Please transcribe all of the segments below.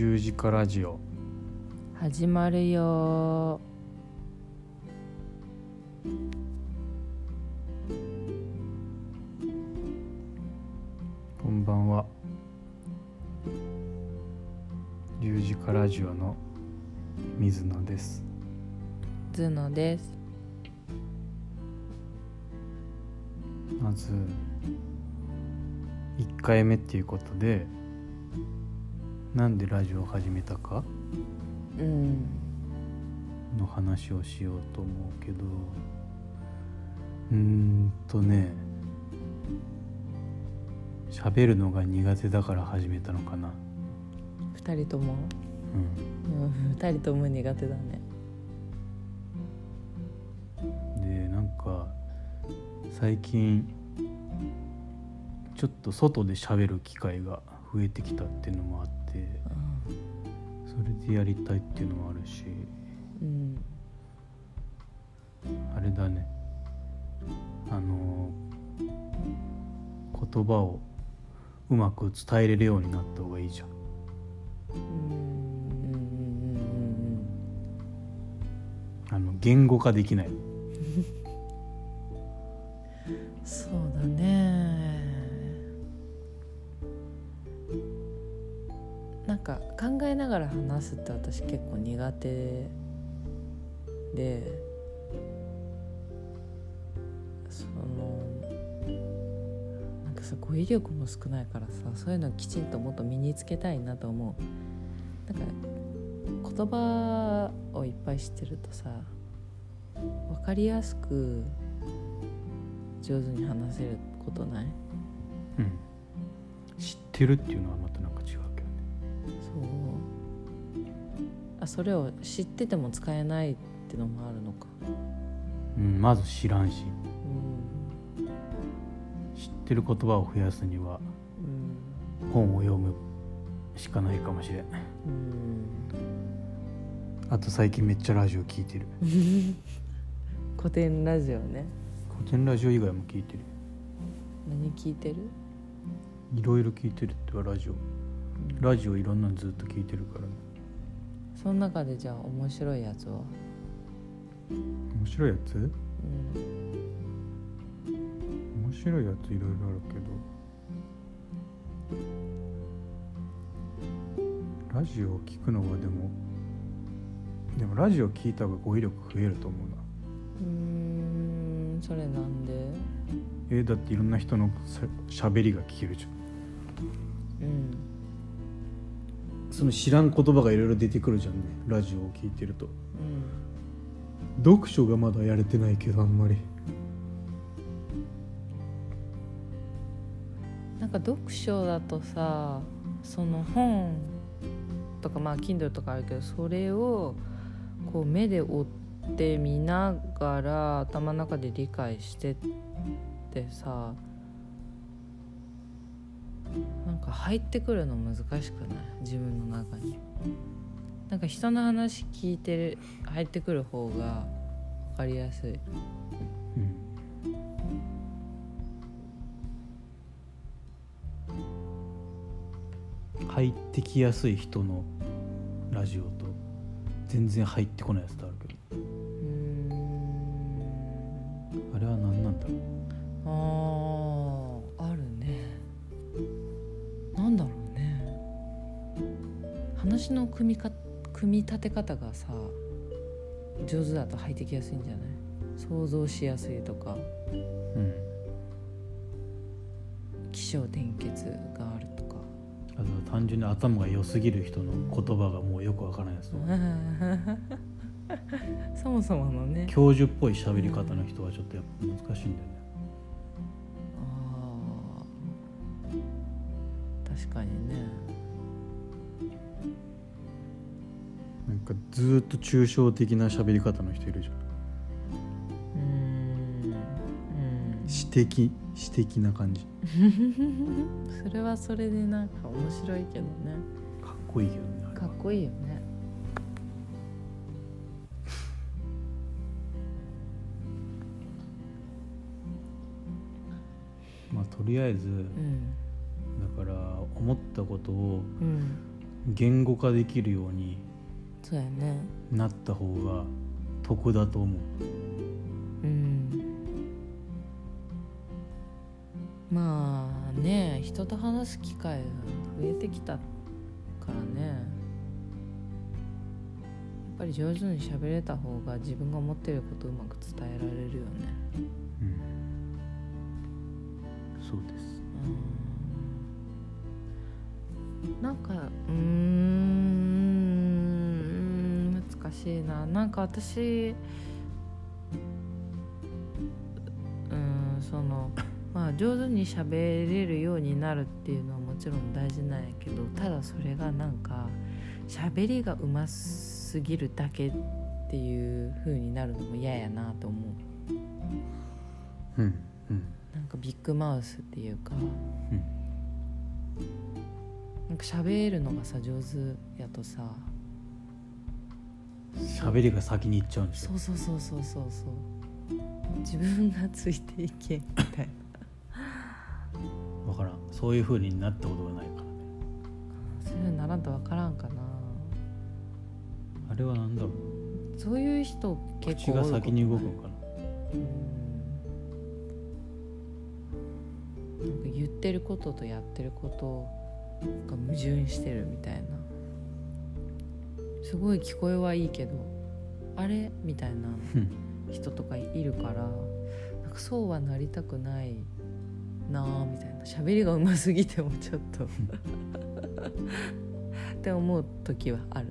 十字架ラジオ。始まるよ。こんばんは。十字架ラジオの水野です。ズノです。まず1回目っていうことでなんでラジオを始めたか？うん。の話をしようと思うけど。うーんとね。喋るのが苦手だから始めたのかな。二人とも？うん。うん二人とも苦手だね。でなんか最近ちょっと外で喋る機会が増えてきたっていうのもあってそれでやりたいっていうのもあるし。うん。あれだね。あの言葉をうまく伝えれるようになった方がいいじゃん。あの言語化できない。う んそうだねがら話すって私結構苦手でそのなんかさ語彙力も少ないからさそういうのきちんともっと身につけたいなと思う。なんか言葉をいっぱい知ってるとさ分かりやすく上手に話せることない？うん。知ってるっていうのはまたなんか違う。それを知ってても使えないってのもあるのか。うんまず知らんし。うん。知ってる言葉を増やすにはうん。本を読むしかないかもしれん。うん。あと最近めっちゃラジオ聞いてる。古典ラジオね。古典ラジオ以外も聞いてる。何聞いてる、いろいろ聞いてるってはラジオ。うんラジオいろんなのずっと聞いてるからねその中でじゃあ面白いやつは、面白いやつ？うん、面白いやついろいろあるけど。ラジオを聞くのはでもでもラジオ聞いた方が語彙力増えると思うな。うーんそれなんで？えだっていろんな人のしゃべりが聞けるじゃん。うんその知らん言葉がいろいろ出てくるじゃんね。ラジオを聞いてると。うん読書がまだやれてないけどあんまり。なんか読書だとさその本とかまあ Kindle とかあるけどそれをこう目で追って見ながら頭の中で理解してってさなんか入ってくるの難しくない？自分の中に。なんか人の話聞いてる入ってくる方が分かりやすい。うん。入ってきやすい人のラジオと全然入ってこないやつとあるけど。うーん。あれは何なんだろう？あ話の組みか組み立て方がさ上手だと入ってきやすいんじゃない？想像しやすいとか。うん起承転結があるとか。あとは単純に頭が良すぎる人の言葉がもうよくわからないやつとか。そもそものね。教授っぽい喋り方の人はちょっとやっぱ難しいんだよねずーっと抽象的な喋り方の人いるじゃん。うーん。うん。詩的詩的な感じ。それはそれでなんか面白いけどね。かっこいいけどねかっこいいよね。まあとりあえずうん。だから思ったことをうん。言語化できるようにそうやね。なった方が得だと思う。うん。まあね人と話す機会が増えてきたからね。やっぱり上手に喋れた方が自分が思ってることをうまく伝えられるよね。うん。そうです。うん。なんかうーんしいな。なんか私うんその まあ上手に喋れるようになるっていうのはもちろん大事なんやけどただそれがなんか喋りがうますぎるだけっていう風になるのも嫌やなと思う。うんうん。なんかビッグマウスっていうかうん。なんか喋るのがさ上手やとさ喋りが先に行っちゃうんですよ。そうそうそうそうそうそう。自分がついていけんみたいな。わからん。そういう風になったことがないからね。そういうのならんと分からんかな。あれはなんだろう。そういう人結構口が先に動くのかかななんか言ってることとやってることが矛盾してるみたいなすごい聞こえはいいけどあれ？みたいなうん。人とかいるからなんかそうはなりたくないなあみたいな。喋りがうますぎてもちょっと。って思う時はある、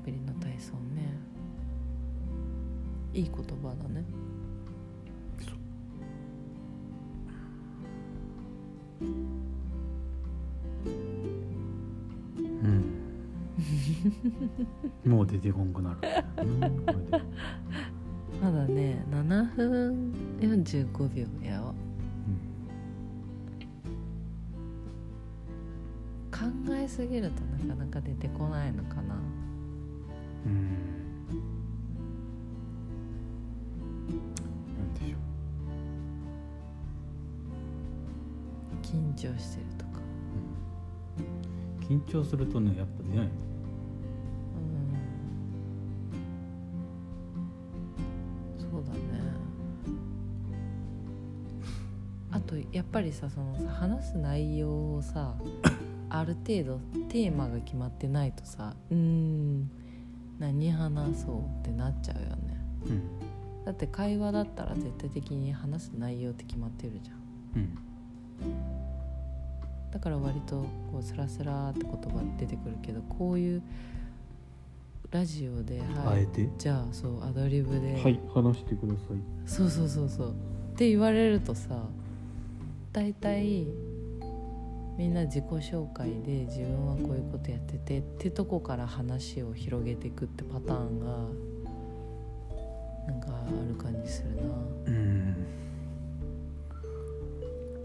喋りの体操ね。いい言葉だね。うん。もう出てこんくなる、まだね7分45秒やわ考えすぎるとなかなか出てこないのかなうん、でしょ緊張してるとか。う、緊張するとねやっぱ出ない。うん。そうだね。あとやっぱりさそのさ話す内容をさある程度テーマが決まってないとさうーん何話そうってなっちゃうよね。うん。だって会話だったら絶対的に話す内容って決まってるじゃん。うん。だから割とこうスラスラって言葉出てくるけどこういうラジオで、はい、あえて？じゃあそうアドリブで、はい話してください。そうそうそうそう。って言われるとさ大体みんな自己紹介で自分はこういうことやっててってとこから話を広げていくってパターンがなんかある感じするな。うん。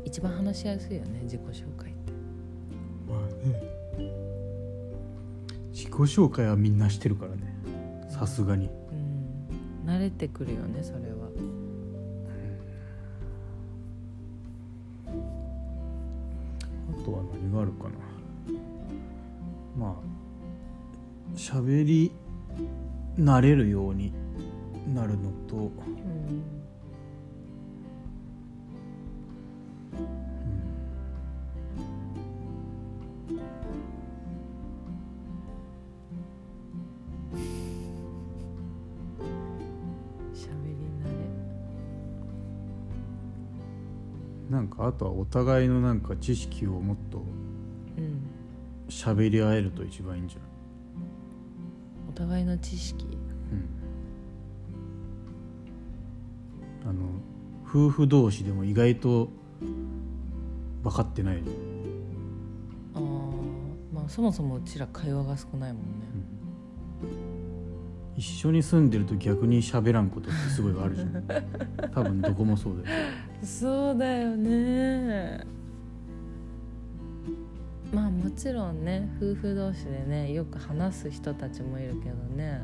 一番話しやすいよね自己紹介って。まあね。自己紹介はみんなしてるからね。さすがに。うん。慣れてくるよねそれはとは何があるかな。まあ喋り慣れるようになるのと、うん。とはお互いのなんか知識をもっと喋り合えると一番いいんじゃお互いの知識？ない、うん、あの夫婦同士でも意外と分かってない、あーまあそもそもうちら会話が少ないもんね。一緒に住んでると逆に喋らんことってすごいあるじゃん。多分どこもそうだよそうだよね。まあもちろんね夫婦同士でねよく話す人たちもいるけどね。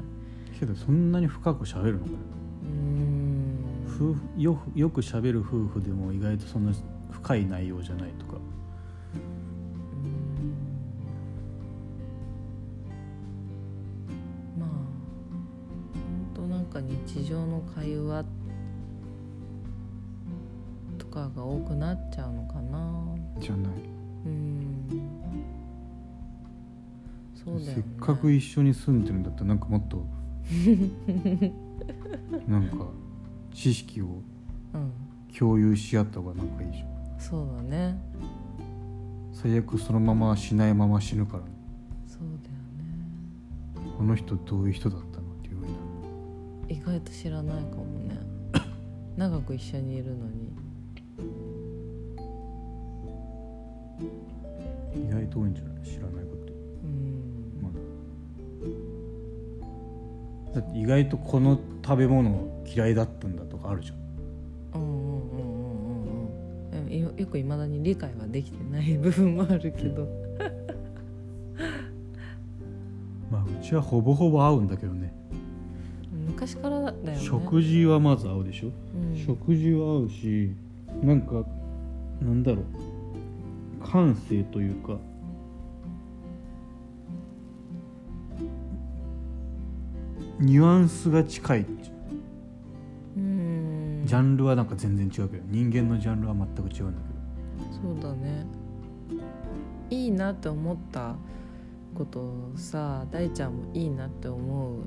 けどそんなに深く喋るのかようーん。夫婦よよく喋る夫婦でも意外とそんな深い内容じゃないとか。うん。まあほんとなんか日常の会話とが多くなっちゃうのかな。じゃない。うん。そうだよね。せっかく一緒に住んでるんだったらなんかもっと なんか知識をうん。共有し合った方がなんかいいじゃん。そうだね。最悪そのまましないまま死ぬから。そうだよね。この人どういう人だったのっていうふうになる。意外と知らないかもね。長く一緒にいるのに意外と多いんじゃない？知らないこと。うん。まだ。だって意外とこの食べ物嫌いだったんだとかあるじゃん。うんうんうんうん。うんうんよよくいまだに理解はできてない部分もあるけど。まあうちはほぼほぼ合うんだけどね。昔からだよね。食事はまず合うでしょ、うん。食事は合うしなんかなんだろう感性というか。ニュアンスが近いう。ん。ジャンルはなんか全然違うけど人間のジャンルは全く違うんだそうだね。いいなって思ったことをさ大ちゃんもいいなって思う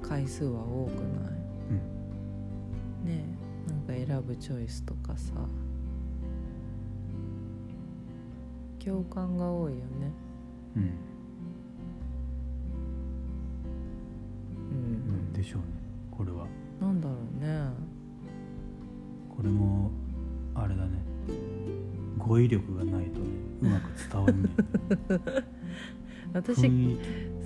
回数は多くない？ねえなんか選ぶチョイスとかさ共感が多いよね。うん、ううんん、でしょうね。これは。なんだろうね。これもあれだね。語彙力がないとねうまく伝わんない。私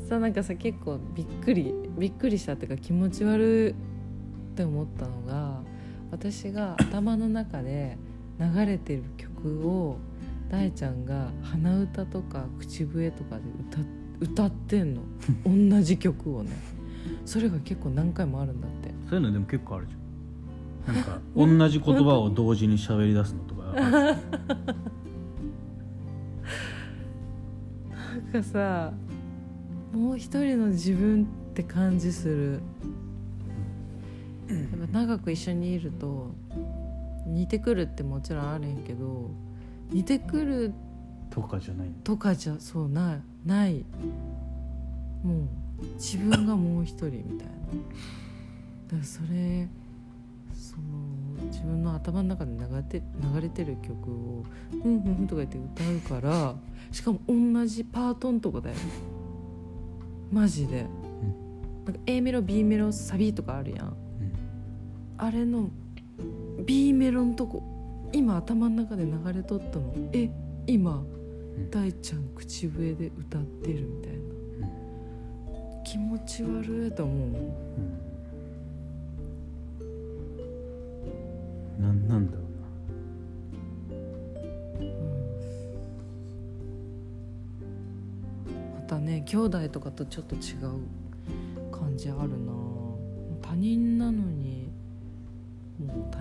さなんかさ結構びっくりびっくりしたっていうか気持ち悪いって思ったのが私が頭の中で流れてる曲を大ちゃんが鼻歌とか口笛とかで歌歌ってんの。同じ曲をね。それが結構何回もあるんだって。そういうのでも結構あるじゃん。なんか同じ言葉を同時に喋り出すのとか。なんかさもう一人の自分って感じする。やっぱ長く一緒にいると似てくるってもちろんあるんやけど似てくるとかじゃない。とかじゃそうない。ない。もう自分がもう一人みたいな。だからそれその自分の頭の中で流れて流れてる曲を「ふんふんふん」とか言って歌うからしかも同じパートんとこだよ。マジで、なんか A メロ B メロサビとかあるやん。うん。あれの B メロんとこ今頭の中で流れとったの。え今ん。大ちゃん口笛で歌ってるみたいな、気持ち悪いと思ううん。なんなんだろまたね兄弟とかとちょっと違う感じあるな。他人なのにもう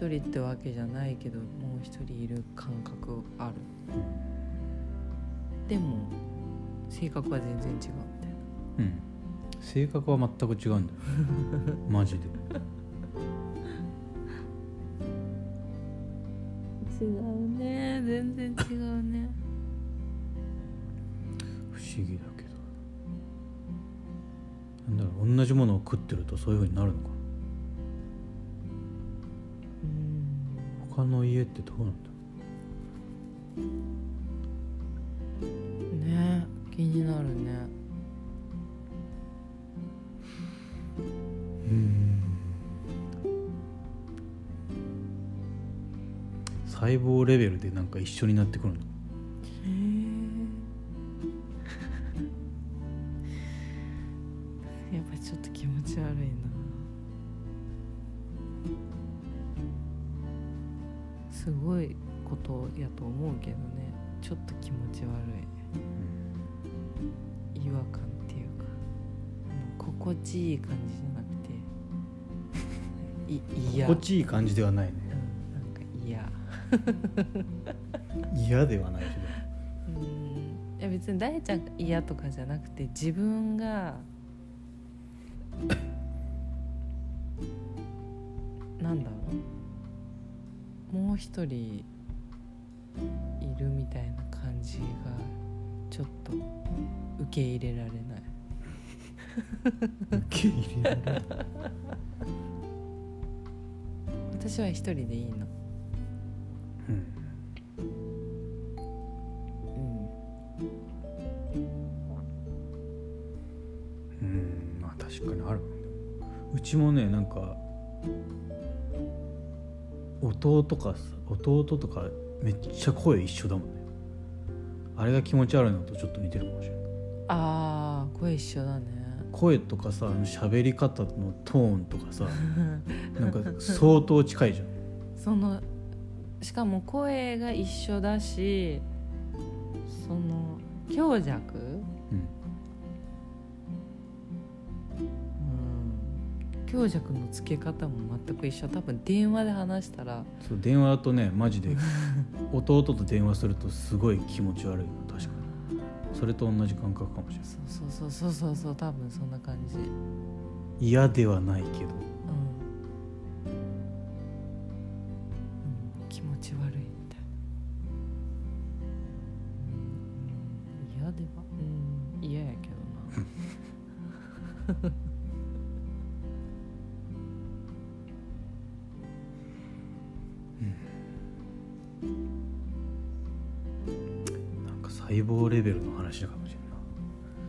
一人ってわけじゃないけどもう一人いる感覚ある。でも性格は全然違うみたいな。うん。性格は全く違うんだよ。マジで。違うね。全然違うね。不思議だけど。なんだろう同じものを食ってるとそういうふうになるのかな他の家ってどうなんだ？ろね気になるね。うん。細胞レベルでなんか一緒になってくるの？心地いい感じではないね。うんなんか嫌。嫌ではないけど。うん。いや別に大ちゃんが嫌とかじゃなくて自分が なんだろう。もう一人いるみたいな感じがちょっと受け入れられない。受け入れられる私は一人でいいの。うん。うん。うんまあ確かにある。うちもねなんか弟かさ弟とかめっちゃ声一緒だもんね。あれが気持ち悪いのとちょっと似てるかもしれない。ああ声一緒だね声とかさ喋り方のトーンとかさ なんか相当近いじゃん。そのしかも声が一緒だしその強弱？うん。うん。強弱のつけ方も全く一緒。多分電話で話したら。そう電話だとねマジで 弟と電話するとすごい気持ち悪いそれと同じ感覚かもしれない。そうそうそうそうそう多分そんな感じ。うん、嫌ではないけど。うん、気持ち悪いみたいな、うん、嫌では？うん。嫌やけどな。な ん細胞レベルの話かもしれ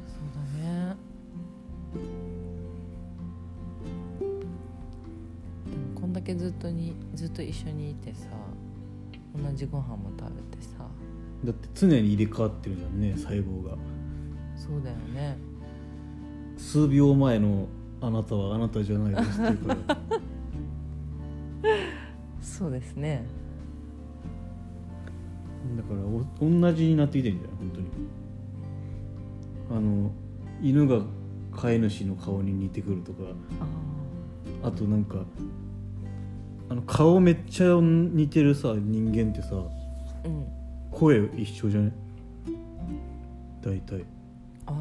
そうだね。でもこんだけずっとにずっと一緒にいてさ同じご飯も食べてさ。ないだって常に入れ替わってるじゃんね細胞が。そうだよね。数秒前のあなたはあなたじゃないですっていうから。そうですねだからお同じになってきてるんじゃない本当に。あの犬が飼い主の顔に似てくるとかああとなんかあの顔めっちゃ似てるさ人間ってさあうん。声一緒じゃない大体。ああ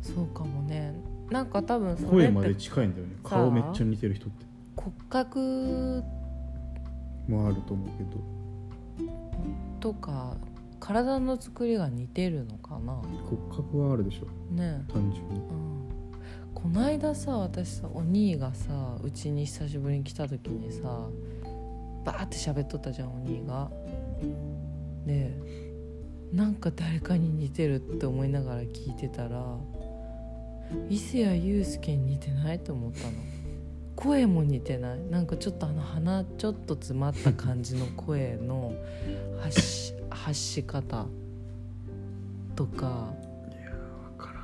そうかもね。なんか多分それ声までって近いんだよね。顔めっちゃ似てる人って。骨格もあると思うけど。とか体の作りが似てるのかな？骨格はあるでしょ。ね。単純に。うん。こないださ私さお兄がさうちに久しぶりに来た時にさバーって喋っとったじゃんお兄が。でなんか誰かに似てるって思いながら聞いてたら伊勢谷友介に似てないと思ったの声も似てない。なんかちょっとあの鼻ちょっと詰まった感じの声の発し発し方とか。いや分から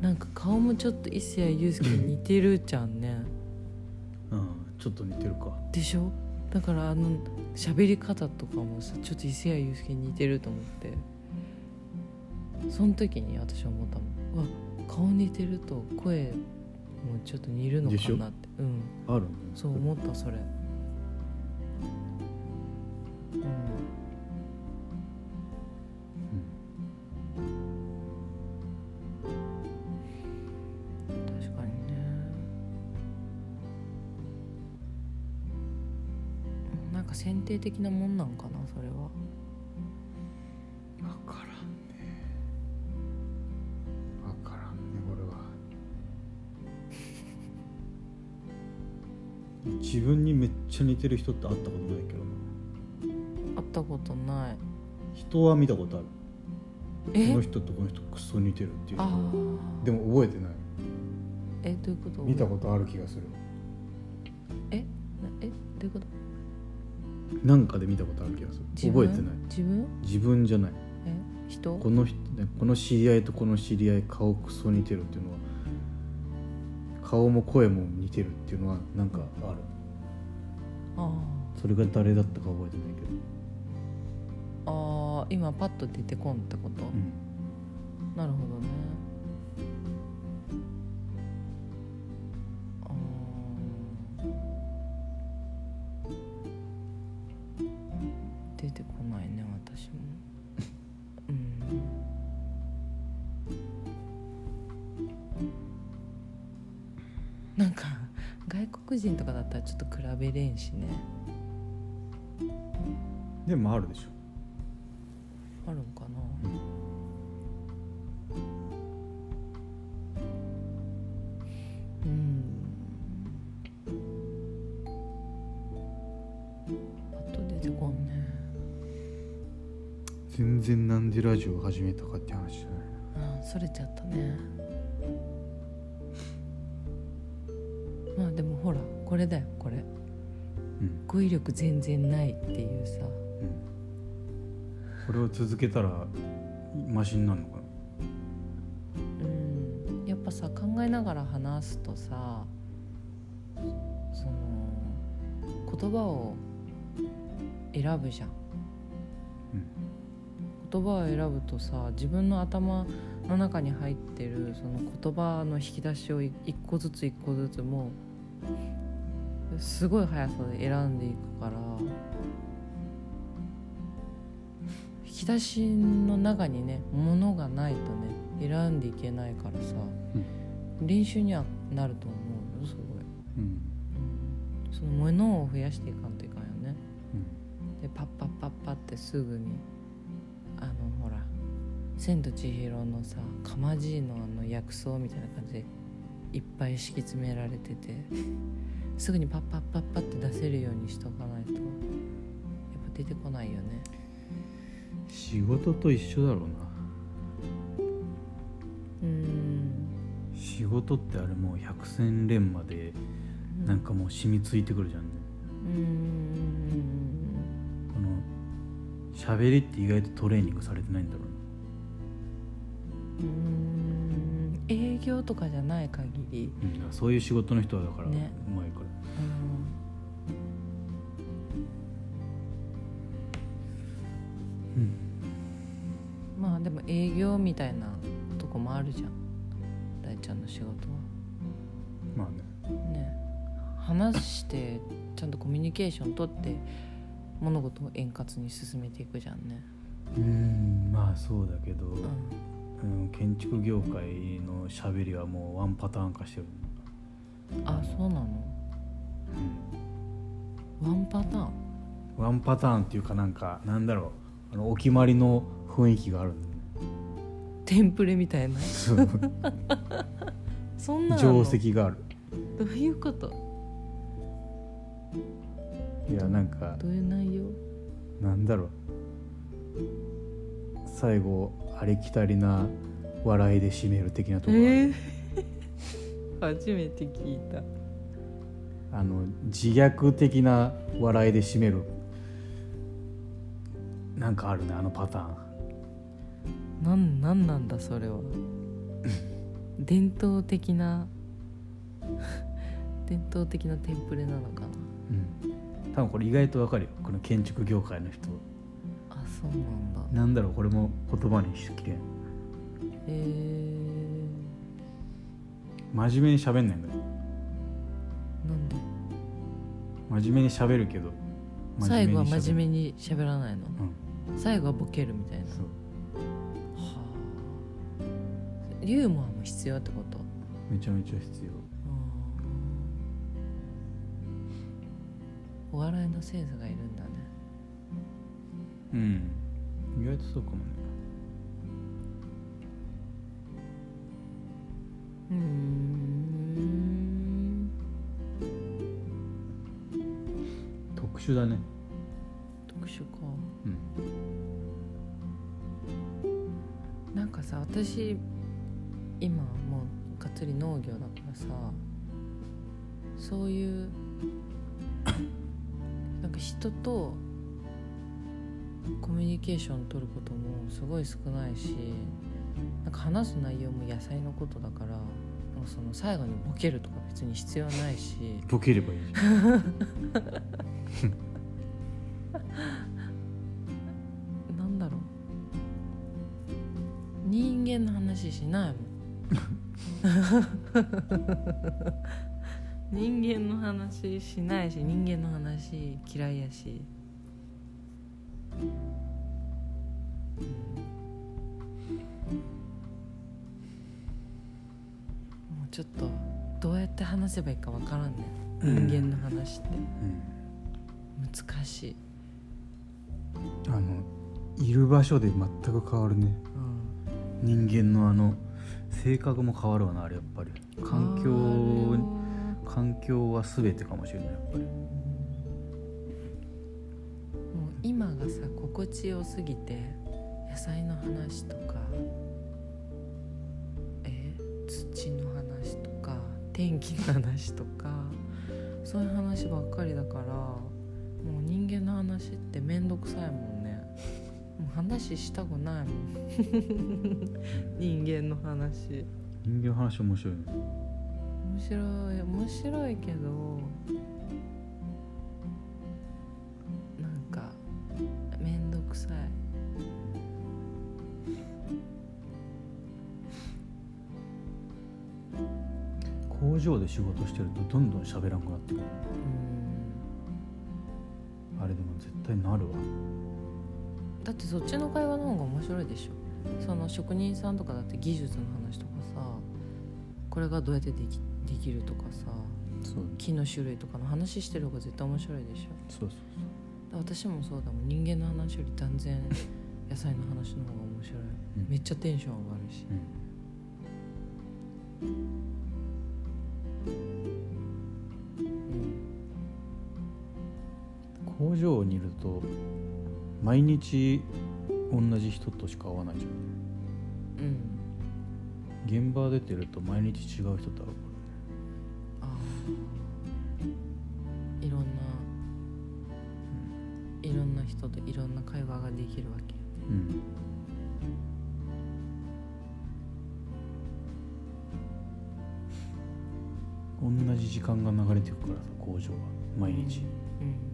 んな。んか顔もちょっと伊勢谷友介に似てるじゃんね。うんちょっと似てるか。でしょ？だからあの喋り方とかもさちょっと伊勢谷友介に似てると思って。その時に私は思ったもん。うわ顔似てると声もちょっと似るのかなってうん。あるのそう思ったそれ。うん。確かにね。うんなんか選定的なもんなんかなそれは自分にめっちゃ似てる人って会ったことないけどな。会ったことない。人は見たことある。え？この人とこの人クソ似てるっていうあのー。でも覚えてない。えどういうこと？見たことある気がする。え？なえ？どういうこと？なんかで見たことある気がする。覚えてない。自分？自分じゃない。え？人？この人この知り合いとこの知り合い顔クソ似てるっていうのは顔も声も似てるっていうのはなんかある。あそれが誰だったか覚えてないけど。ーあー今パッと出てこんってこと、うん。なるほどねちょっと比べれんしね。でもあるでしょ。あるんかな、うん。パッと出てこんね。全然なんでラジオを始めたかって話じゃない。あそれちゃったね。まあでもほらこれだよこれ。うん語彙力全然ないっていうさ。うん。これを続けたらマシになるのかな？うん。やっぱさ考えながら話すとさその言葉を選ぶじゃん。うん言葉を選ぶとさ自分の頭の中に入ってるその言葉の引き出しをい一個ずつ一個ずつもうすごい速さで選んでいくから引き出しの中にね物がないとね選んでいけないからさ、練習にはなると思うよすごい、うん。うん、その物を増やしていかんといかんよね。うん。でパッパッパッパってすぐにあのほら「千と千尋」のさかまじいのあの薬草みたいな感じでいっぱい敷き詰められててすぐにパッパッパッパって出せるようにしとかないと。やっぱ出てこないよね。仕事と一緒だろうな。うん。仕事ってあれもう百戦錬磨でなんかもう染みついてくるじゃんね。うん。この喋りって意外とトレーニングされてないんだろううん。営業とかじゃない限り。な、うん、そういう仕事の人はだからうねまいから、業みたいなとこもあるじゃん。大ちゃんの仕事は。まあね。ね。話してちゃんとコミュニケーション取って物事を円滑に進めていくじゃんね。うんまあそうだけど、うん。うん、建築業界の喋りはもうワンパターン化してる、あそうなの？ワンパターン？ワンパターンっていうかなんかなんだろう。あのお決まりの雰囲気があるんだよねテンプレみたいな。そ んな定石がある。どういうこと？いやなんかどういう内容？なんだろう。最後ありきたりな笑いで締める的なところえ 初めて聞いた。あの自虐的な笑いで締める。なんかあるねあのパターンなんなんなんだそれは。伝統的な 伝統的なテンプレなのかな。うん。多分これ意外とわかるよ。この建築業界の人あそうなんだ。なんだろうこれも言葉にしきれん。え真面目に喋んないんだよ。ー、なんで？真面目に喋るけど最後は真面目に喋らないの？うん。最後はボケるみたいな。そうユーモアも必要ってこと？めちゃめちゃ必要。うん。お笑いのセンスがいるんだね。うん。意外とそうかもね。うーん。特殊だね。特種か。うん。なんかさ私今もうがっつり農業だからさそういう なんか人とコミュニケーション取ることもすごい少ないしなんか話す内容も野菜のことだからなんかその最後にボケるとか別に必要ないし。ボケればいい なんだろう。人間の話しないもん 人間の話しないし人間の話嫌いやし、もうちょっとどうやって話せばいいかわからんね人間の話って。うん。難しい、あのいる場所で全く変わるね。うん、人間のあの性格も変わるわなあれやっぱり。環境環境は全てかもしれないやっぱり。もう今がさ心地よすぎて野菜の話とかえ土の話とか天気の話とかそういう話ばっかりだからもう人間の話って面倒くさいもん話したくないもん。人間の話。人間の話面白いね。面白い面白いけどなんか面倒くさい。工場で仕事してるとどんどん喋らんくなってくる。うん。あれでも絶対なるわだってそっちの会話の方が面白いでしょ。その職人さんとかだって技術の話とかさこれがどうやってできできるとかさそう。木の種類とかの話してる方が絶対面白いでしょ。そうそうだから私もそうだもん。人間の話より断然野菜の話の方が面白い、うん。めっちゃテンション上がるし。うん。うん。工場にいると毎日同じ人としか会わないじゃうん。ん現場出てると毎日違う人と会うかあーいろんな、いろんな人といろんな会話ができるわけ。らうん。同じ時間が流れていくからさ工場は。毎日、うん。そう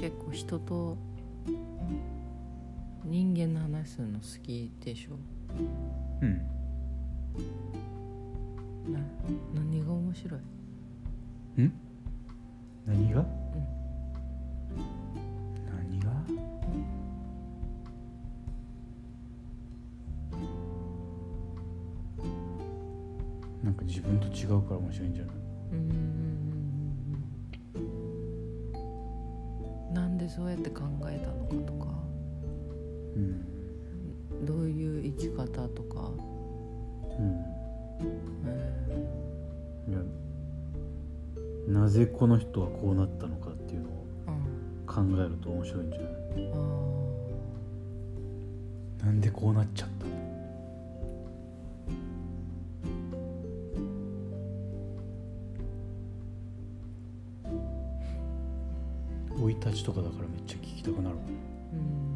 結構人と人間の話するの好きでしょ？うん。な何が面白い？方とか、うん。えいやなぜこの人はこうなったのかっていうのを考えると面白いんじゃない？あなんでこうなっちゃった？の生い立ちとかだからめっちゃ聞きたくなるーうん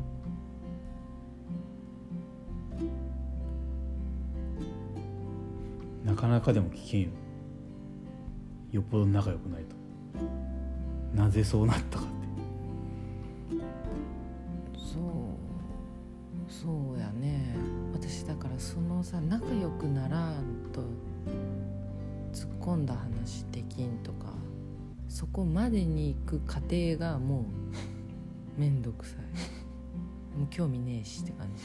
かなかでも聞けんよ。よっぽど仲良くないと。なぜそうなったかって。そうそうやね。私だからそのさ仲良くならんと突っ込んだ話できんとかそこまでに行く過程がもうめんどくさい。もう興味ねえしって感じ。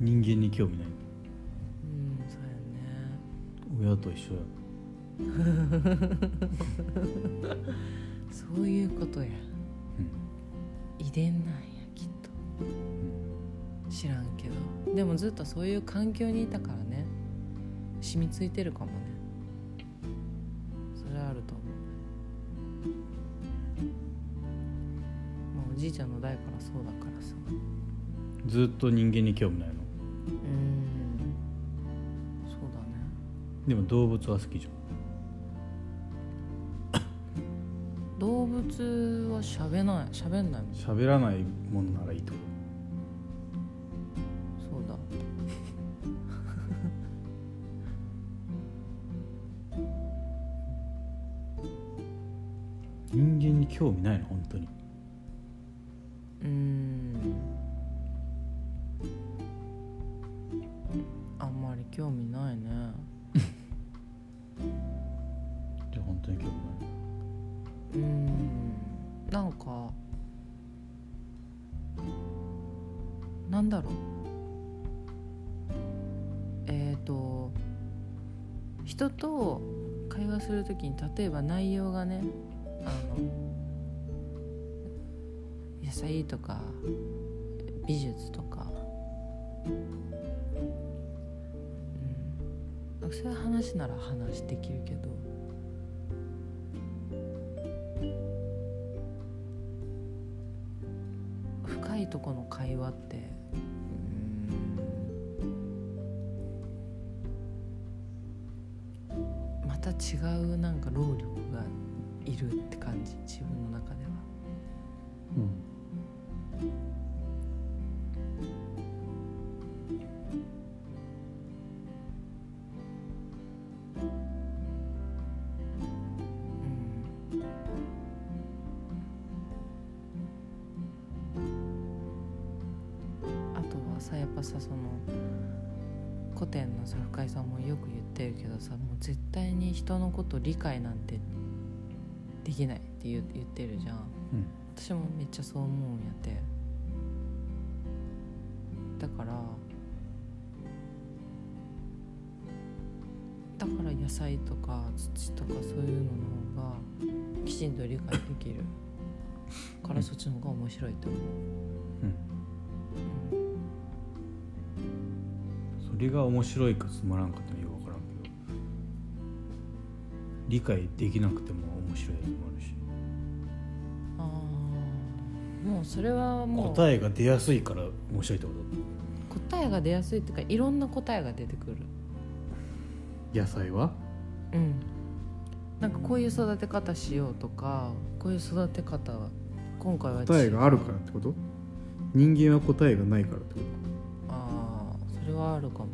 人間に興味ない親と一緒や。そういうことや。うん遺伝なんやきっと。うん知らんけど。でもずっとそういう環境にいたからね。染みついてるかもね。それはあると思う。まあおじいちゃんの代からそうだからさ。ずっと人間に興味ないの？でも動物は好きじゃ動物は喋ない喋んないもん。ん喋らないもんならいいってこそうだ。と 人間に興味ないの本当に例えば内容がねあの野菜とか美術とか、うん、そういう話なら話できるけど深いとこの会話って違うなんか労力がいるって感じ自分ってるけどさもう絶対に人のこと理解なんてできないって言ってるじゃん。うん。私もめっちゃそう思うんやって。だからだから野菜とか土とかそういうのの方がきちんと理解できる。からそっちの方が面白いと思う、それが面白いかつまらんかって理解できなくても面白いやつもあるし。ああもうそれはもう。答えが出やすいから面白いってこと？答えが出やすいっていうかいろんな答えが出てくる。野菜は？うん。なんかこういう育て方しようとかこういう育て方は今回は答えがあるからってこと？人間は答えがないからってこと？ああそれはあるかも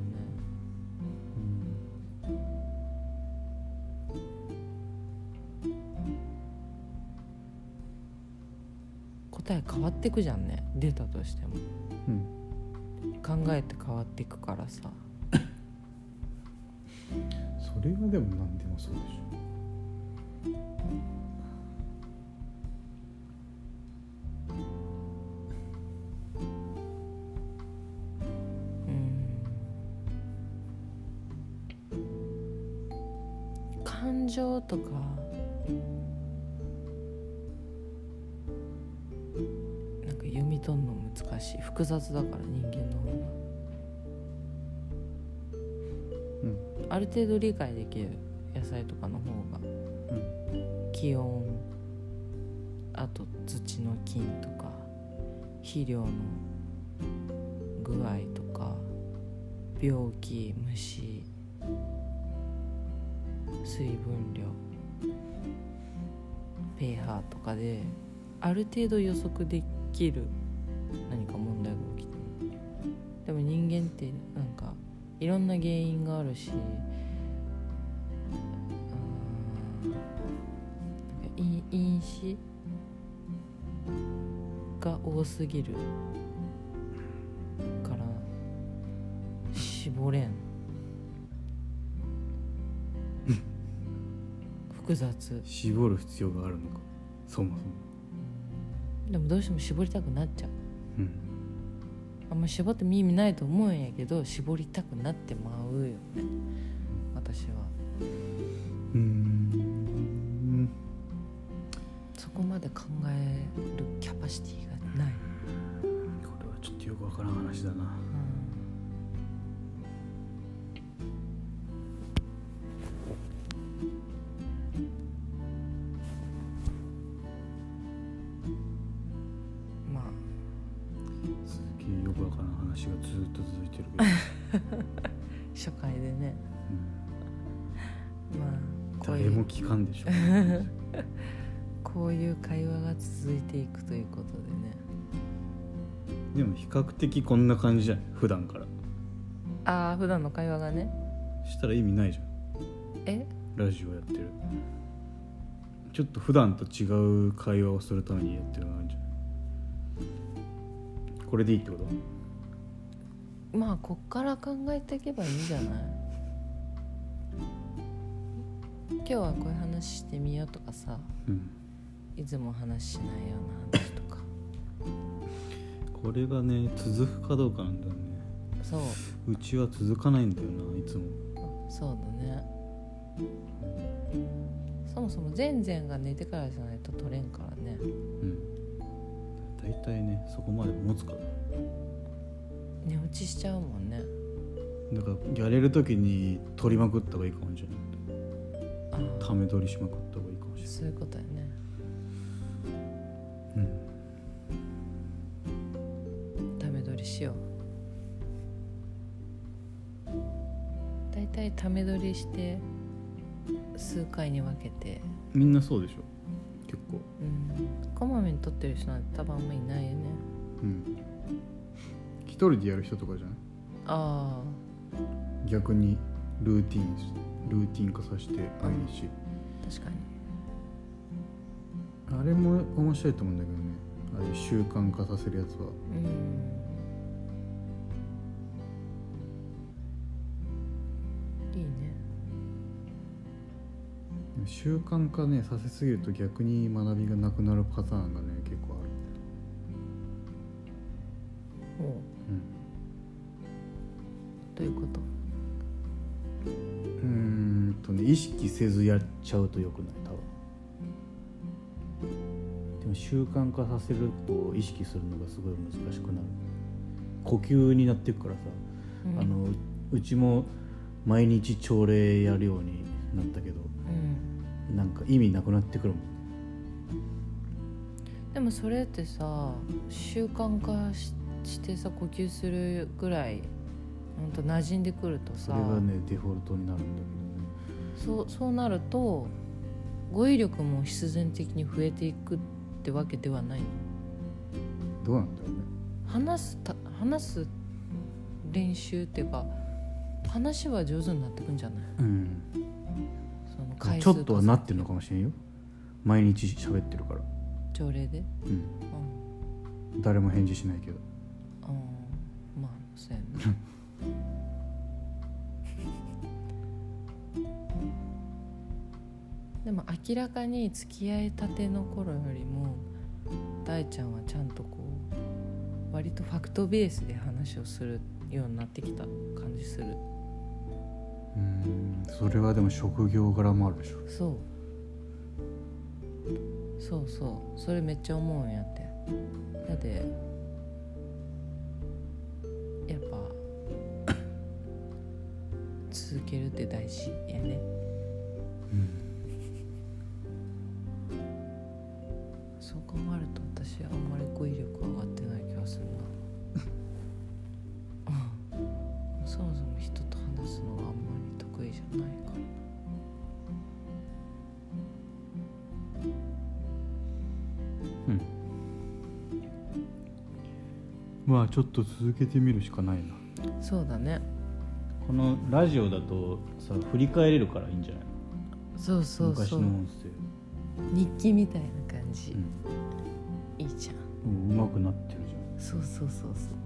答え変わってくじゃんね。出たとしても。うん。考えて変わっていくからさ。それはでも何でもそうでしうん。感情とか読み取るの難しい。複雑だから人間の方が。ょうん。ある程度理解できる野菜とかの方が。うん。気温。あと土の菌とか。肥料の具合とか。病気。虫。水分量。pH とかで。ある程度予測できる何か問題が起きてもでも人間ってなんかいろんな原因があるし因子が多すぎるから絞れん。複雑。絞る必要があるのか。そもそもでもどうしても絞りたくなっちゃう。うん。あんま絞っても意味ないと思うんやけど絞りたくなってまうよね。私は。うーん。そこまで考えるキャパシティがない。これはちょっとよくわからん話だなでしょ こういう会話が続いていくということでね。でも比較的こんな感じじゃない？普段から。ああ普段の会話がね。したら意味ないじゃん。え？ラジオやってる。ちょっと普段と違う会話をするためにやってるのあるんじ。ゃないこれでいいってこと？まあこっから考えていけばいいんじゃない？今日はこういう話してみようとかさうん。いつも話しないような話とか。これがね続くかどうかなんだよね。そう。うちは続かないんだよないつも。そうだね。そもそも前々が寝てからじゃないと取れんからね。うん。大体ねそこまで持つから。寝落ちしちゃうもんね。だからやれる時に取りまくった方がいいかもしれない。あため取りしまくった方がいいかもしれあそういうことやね。ない、ため撮りしよう。だいため撮りして数回に分けて。うん、みんなそうでしょ。結構。うん。こまめに撮ってる人なんて多分あんまいないよね。うん。一人でやる人とかじゃない？あ逆にルーティンしルーティン化させて毎日、あ確かに。あれも面白いと思うんだけどね。ああいう習慣化させるやつは。うん。いいね。習慣化ねさせすぎると逆に学びがなくなるパターンがね結構ある。おう。どういうこと？意識せずやっちゃうとよくない多分。でも習慣化させると意識するのがすごい難しくなる。呼吸になっていくからさ、うん。あのうちも毎日朝礼やるようになったけどうん。なんか意味なくなってくるもん。でもそれってさ習慣化ししてさ呼吸するぐらいほんと馴染んでくるとさ。それがねデフォルトになるんだそうそうなると語彙力も必然的に増えていくってわけではない。どどうなんだろうね。話すた話す練習っていうか話は上手になってくんじゃない？うん。その回ち数ょっとはなってるのかもしれんよ。毎日喋ってるから、朝礼で？うん、うん、誰も返事しないけど。うん、まあそうやね でも明らかに付き合いたての頃よりも大ちゃんはちゃんとこう割とファクトベースで話をするようになってきた感じする。うんそれはでも職業柄もあるでしょ。そう。そうそう。それめっちゃ思うんやって。だってやっぱ続けるって大事やね。そうあちょっと続けてみるしかないな。そうだね。このラジオだとさ振り返れるからいいんじゃないそうそう昔そう。の音声。日記みたいな感じ、うんいいじゃん。うまくなってるじゃん。そうそうそうそう。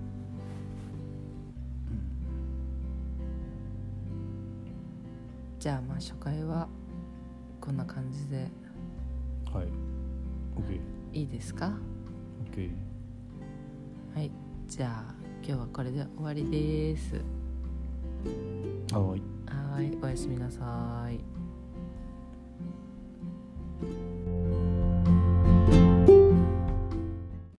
じゃあまあ初回はこんな感じで。はい。OK いいですか？OK はいじゃあ今日はこれで終わりです。はい。はーいおやすみなさーい